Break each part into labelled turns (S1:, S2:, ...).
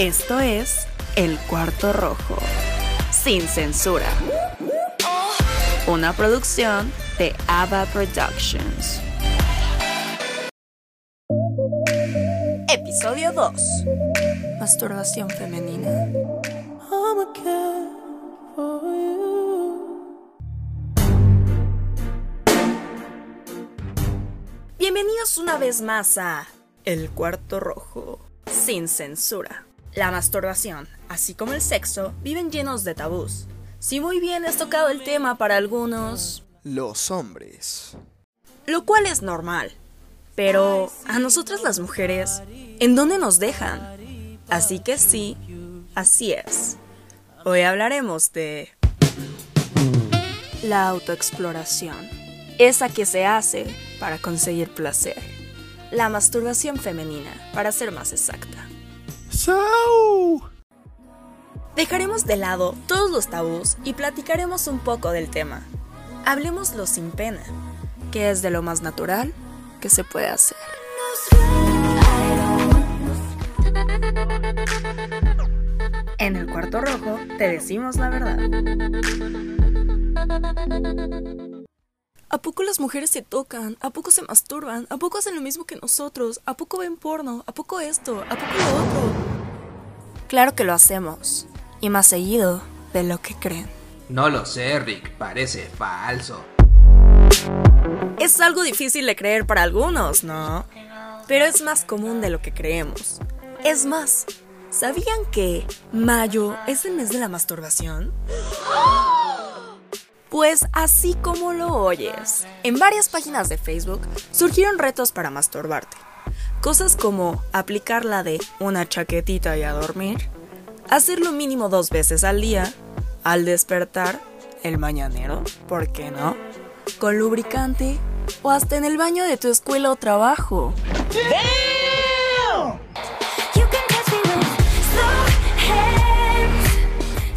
S1: Esto es El Cuarto Rojo, sin censura. Una producción de ABBA Productions. Episodio 2. Masturbación femenina. Bienvenidos una vez más a El Cuarto Rojo, sin censura. La masturbación, así como el sexo, viven llenos de tabús. Si muy bien has tocado el tema para algunos,
S2: Los hombres.
S1: lo cual es normal. Pero a nosotras las mujeres, ¿en dónde nos dejan? Así que sí, así es. Hoy hablaremos de la autoexploración, esa que se hace para conseguir placer. La masturbación femenina, para ser más exacta. Dejaremos de lado todos los tabús y platicaremos un poco del tema. Hablemoslo sin pena, que es de lo más natural que se puede hacer. En el cuarto rojo te decimos la verdad. ¿A poco las mujeres se tocan? ¿A poco se masturban? ¿A poco hacen lo mismo que nosotros? ¿A poco ven porno? ¿A poco esto? ¿A poco lo otro? Claro que lo hacemos. Y más seguido de lo que creen.
S3: No lo sé, Rick, parece falso.
S1: Es algo difícil de creer para algunos, ¿no? Pero es más común de lo que creemos. Es más, ¿sabían que mayo es el mes de la masturbación? Pues así como lo oyes, en varias páginas de Facebook surgieron retos para masturbarte. Cosas como aplicar la de una chaquetita y a dormir, hacerlo mínimo dos veces al día, al despertar, el mañanero, ¿por qué no? Con lubricante o hasta en el baño de tu escuela o trabajo.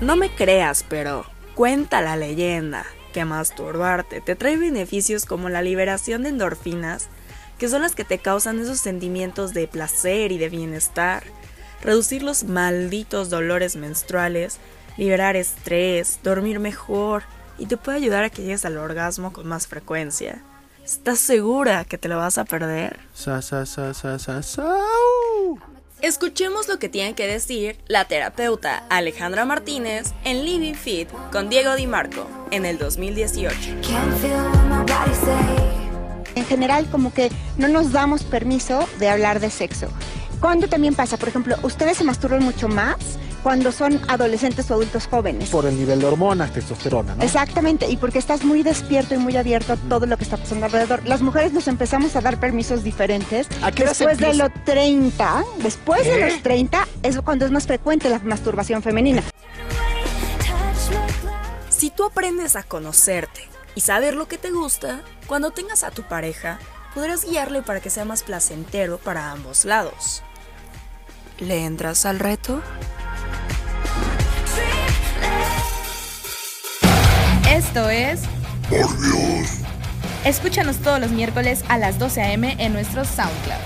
S1: No me creas, pero cuenta la leyenda que masturbarte te trae beneficios como la liberación de endorfinas, que son las que te causan esos sentimientos de placer y de bienestar, reducir los malditos dolores menstruales, liberar estrés, dormir mejor y te puede ayudar a que llegues al orgasmo con más frecuencia. ¿Estás segura que te lo vas a perder?
S2: Sa, sa, sa, sa, sa, sau.
S1: Escuchemos lo que tiene que decir la terapeuta Alejandra Martínez en Living Fit con Diego Di Marco en el 2018.
S4: En general, como que no nos damos permiso de hablar de sexo. ¿Cuándo también pasa? Por ejemplo, ustedes se masturban mucho más cuando son adolescentes o adultos jóvenes.
S5: por el nivel de hormonas, testosterona, ¿no?
S4: Exactamente, y porque estás muy despierto y muy abierto a todo lo que está pasando alrededor. Las mujeres nos empezamos a dar permisos diferentes.
S5: ¿A qué hora se
S4: después de los 30, después de los 30 es cuando es más frecuente la masturbación femenina.
S1: Si tú aprendes a conocerte y saber lo que te gusta, cuando tengas a tu pareja, podrás guiarle para que sea más placentero para ambos lados. ¿Le entras al reto?
S6: Esto es. Escúchanos todos los miércoles a las 12 a.m. en nuestro SoundCloud.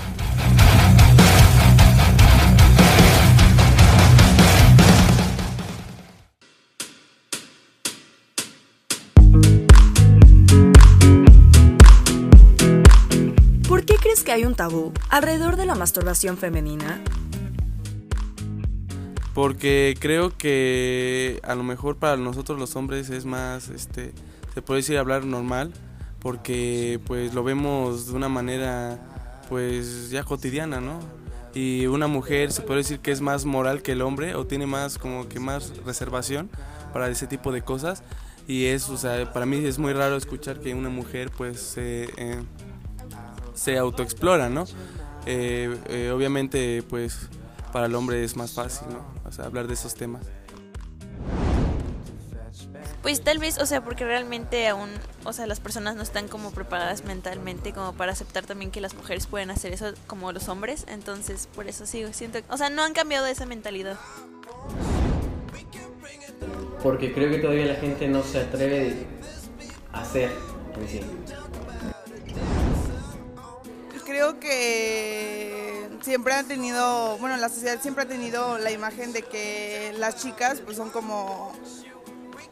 S1: ¿Por qué crees que hay un tabú alrededor de la masturbación femenina?
S7: Porque creo que a lo mejor para nosotros los hombres es más, este, se puede decir hablar normal, porque pues lo vemos de una manera pues ya cotidiana, ¿no? Y una mujer se puede decir que es más moral que el hombre o tiene más como que más reservación para ese tipo de cosas. Y es, o sea, para mí es muy raro escuchar que una mujer pues se, eh, se autoexplora, ¿no? Eh, eh, obviamente pues para el hombre es más fácil, ¿no? O sea, hablar de esos temas.
S8: Pues tal vez, o sea, porque realmente aún, o sea, las personas no están como preparadas mentalmente como para aceptar también que las mujeres pueden hacer eso como los hombres, entonces por eso sigo, siento, o sea, no han cambiado esa mentalidad.
S9: Porque creo que todavía la gente no se atreve a hacer en sí.
S10: Siempre han tenido, bueno, la sociedad siempre ha tenido la imagen de que las chicas pues son como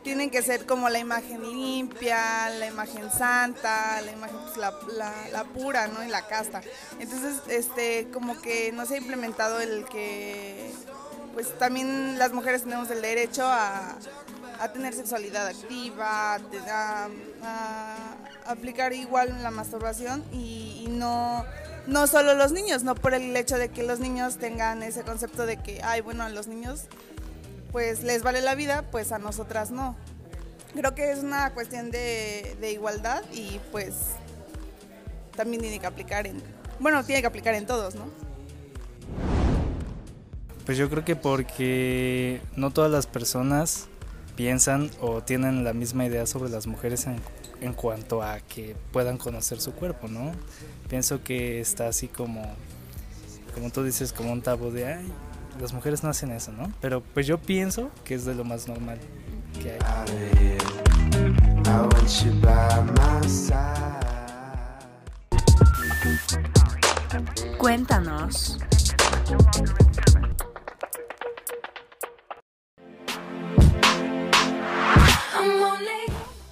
S10: tienen que ser como la imagen limpia, la imagen santa, la imagen pues, la, la- la pura, ¿no? Y la casta. Entonces, este, como que no se ha implementado el que, pues también las mujeres tenemos el derecho a, a tener sexualidad activa, a, aplicar igual la masturbación y, y no, no solo los niños, no por el hecho de que los niños tengan ese concepto de que, ay, bueno, a los niños pues les vale la vida, pues a nosotras no. Creo que es una cuestión de, de igualdad y pues también tiene que aplicar en, bueno, tiene que aplicar en todos, ¿no?
S11: Pues yo creo que porque no todas las personas piensan o tienen la misma idea sobre las mujeres en, en cuanto a que puedan conocer su cuerpo, ¿no? Pienso que está así como, como tú dices, como un tabú de, ay, las mujeres no hacen eso, ¿no? Pero pues yo pienso que es de lo más normal que hay.
S1: Cuéntanos.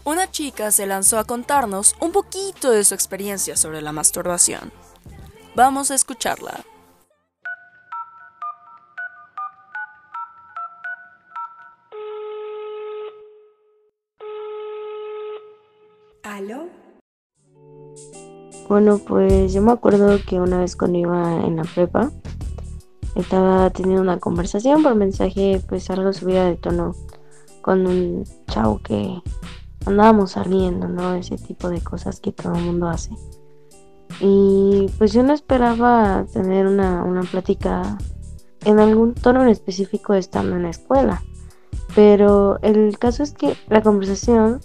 S1: Una chica se lanzó a contarnos un poquito de su experiencia sobre la masturbación. Vamos a escucharla.
S12: ¿Aló?
S13: Bueno, pues yo me acuerdo que una vez cuando iba en la prepa, estaba teniendo una conversación por mensaje, pues algo subida de tono con un chavo que andábamos saliendo, ¿no? Ese tipo de cosas que todo el mundo hace. Y pues yo no esperaba tener una, una plática en algún tono en específico estando en la escuela. Pero el caso es que la conversación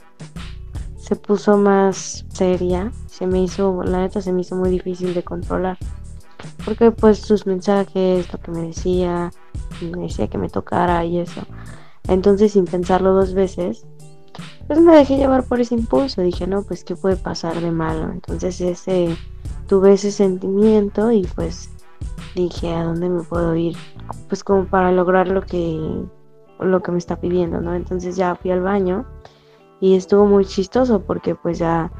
S13: se puso más seria, se me hizo, la neta se me hizo muy difícil de controlar. Porque pues sus mensajes, lo que me decía, me decía que me tocara y eso. Entonces sin pensarlo dos veces, pues me dejé llevar por ese impulso. Dije, no, pues qué puede pasar de malo. Entonces ese, tuve ese sentimiento y pues dije, ¿a dónde me puedo ir? Pues como para lograr lo que, lo que me está pidiendo, ¿no? Entonces ya fui al baño y estuvo muy chistoso porque pues ya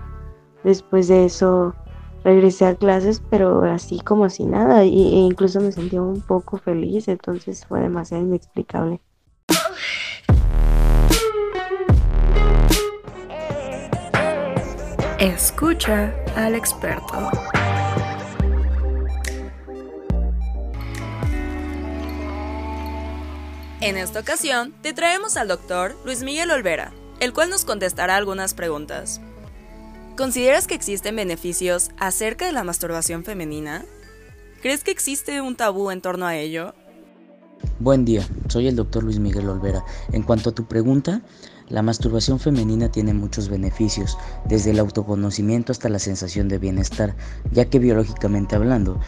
S13: después de eso regresé a clases pero así como si nada y, e incluso me sentí un poco feliz entonces fue demasiado inexplicable
S1: Escucha al experto. En esta ocasión, te traemos al doctor Luis Miguel Olvera, el cual nos contestará algunas preguntas. ¿Consideras que existen beneficios acerca de la masturbación femenina? ¿Crees que existe un tabú en torno a ello?
S14: Buen día, soy el doctor Luis Miguel Olvera. En cuanto a tu pregunta, la masturbación femenina tiene muchos beneficios, desde el autoconocimiento hasta la sensación de bienestar, ya que biológicamente hablando,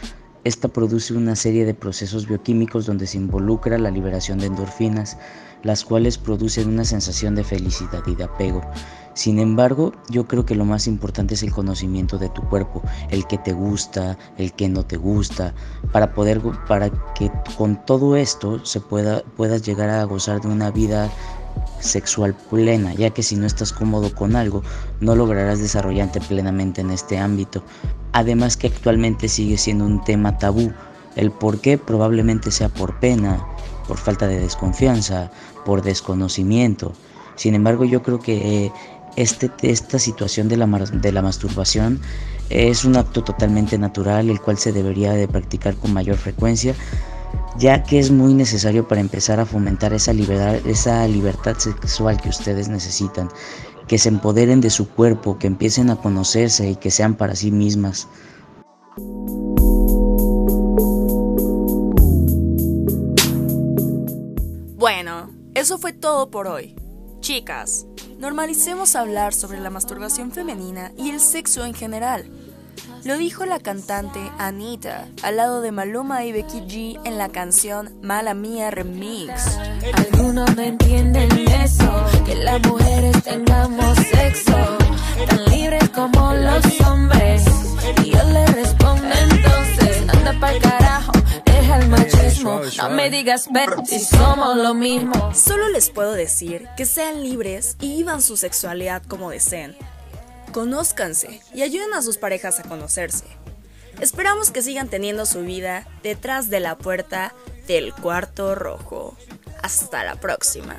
S14: esta produce una serie de procesos bioquímicos donde se involucra la liberación de endorfinas, las cuales producen una sensación de felicidad y de apego. Sin embargo, yo creo que lo más importante es el conocimiento de tu cuerpo, el que te gusta, el que no te gusta, para poder para que con todo esto se pueda puedas llegar a gozar de una vida sexual plena, ya que si no estás cómodo con algo, no lograrás desarrollarte plenamente en este ámbito. Además que actualmente sigue siendo un tema tabú, el por qué probablemente sea por pena, por falta de desconfianza, por desconocimiento. Sin embargo, yo creo que eh, este, esta situación de la, de la masturbación es un acto totalmente natural, el cual se debería de practicar con mayor frecuencia, ya que es muy necesario para empezar a fomentar esa libertad, esa libertad sexual que ustedes necesitan, que se empoderen de su cuerpo, que empiecen a conocerse y que sean para sí mismas.
S1: Bueno, eso fue todo por hoy. Chicas, normalicemos hablar sobre la masturbación femenina y el sexo en general. Lo dijo la cantante Anita al lado de Maluma y Becky G en la canción Mala Mía Remix.
S15: Algunos no entienden eso, que las mujeres tengamos sexo, tan libres como los hombres. Y yo le respondo entonces, anda pa'l carajo, deja el machismo. No me digas si somos lo mismo.
S1: Solo les puedo decir que sean libres y vivan su sexualidad como deseen. Conózcanse y ayuden a sus parejas a conocerse. Esperamos que sigan teniendo su vida detrás de la puerta del cuarto rojo. Hasta la próxima.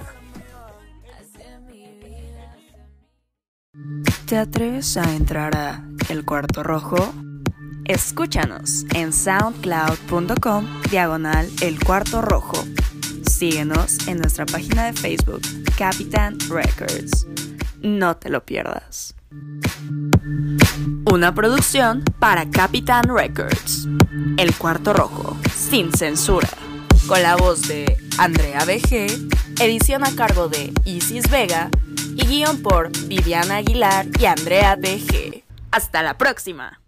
S1: ¿Te atreves a entrar a El Cuarto Rojo? Escúchanos en soundcloud.com diagonal El Cuarto Rojo. Síguenos en nuestra página de Facebook, Capitán Records. No te lo pierdas. Una producción para Capitán Records. El Cuarto Rojo, sin censura. Con la voz de Andrea BG, edición a cargo de Isis Vega y guion por Viviana Aguilar y Andrea BG. Hasta la próxima.